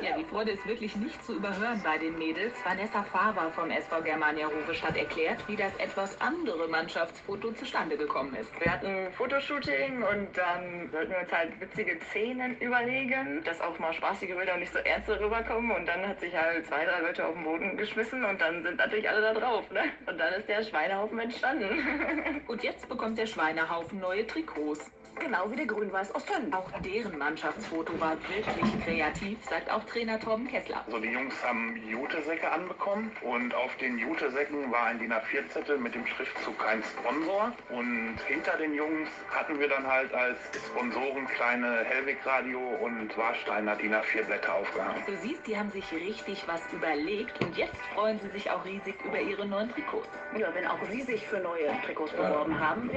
Die Freude ist wirklich nicht zu überhören bei den Mädels. Vanessa Faber vom SV Germania Ruwestadt erklärt, wie das etwas andere Mannschaftsfoto zustande gekommen ist. Wir hatten ein Fotoshooting und dann sollten wir uns halt witzige Szenen überlegen, dass auch mal spaßige Bilder und nicht so ernst rüberkommen. Und dann hat sich halt zwei, drei Leute auf den Boden geschmissen und dann sind natürlich alle da drauf. Ne? Und dann ist der Schweinehaufen entstanden. und jetzt bekommt der Schweinehaufen neue Trikots. Genau wie der Grün-Weiß aus Tönn. Auch deren Mannschaftsfoto war wirklich kreativ, sagt auch Trainer Torben Kessler. Also die Jungs haben Jutesäcke anbekommen und auf den Jutesäcken war ein DIN A4-Zettel mit dem Schriftzug kein Sponsor. Und hinter den Jungs hatten wir dann halt als Sponsoren kleine Hellweg-Radio und Warsteiner DIN A4-Blätter aufgehangen. Du siehst, die haben sich richtig was überlegt und jetzt freuen sie sich auch riesig über ihre neuen Trikots. Ja, wenn auch Sie sich für neue Trikots beworben haben,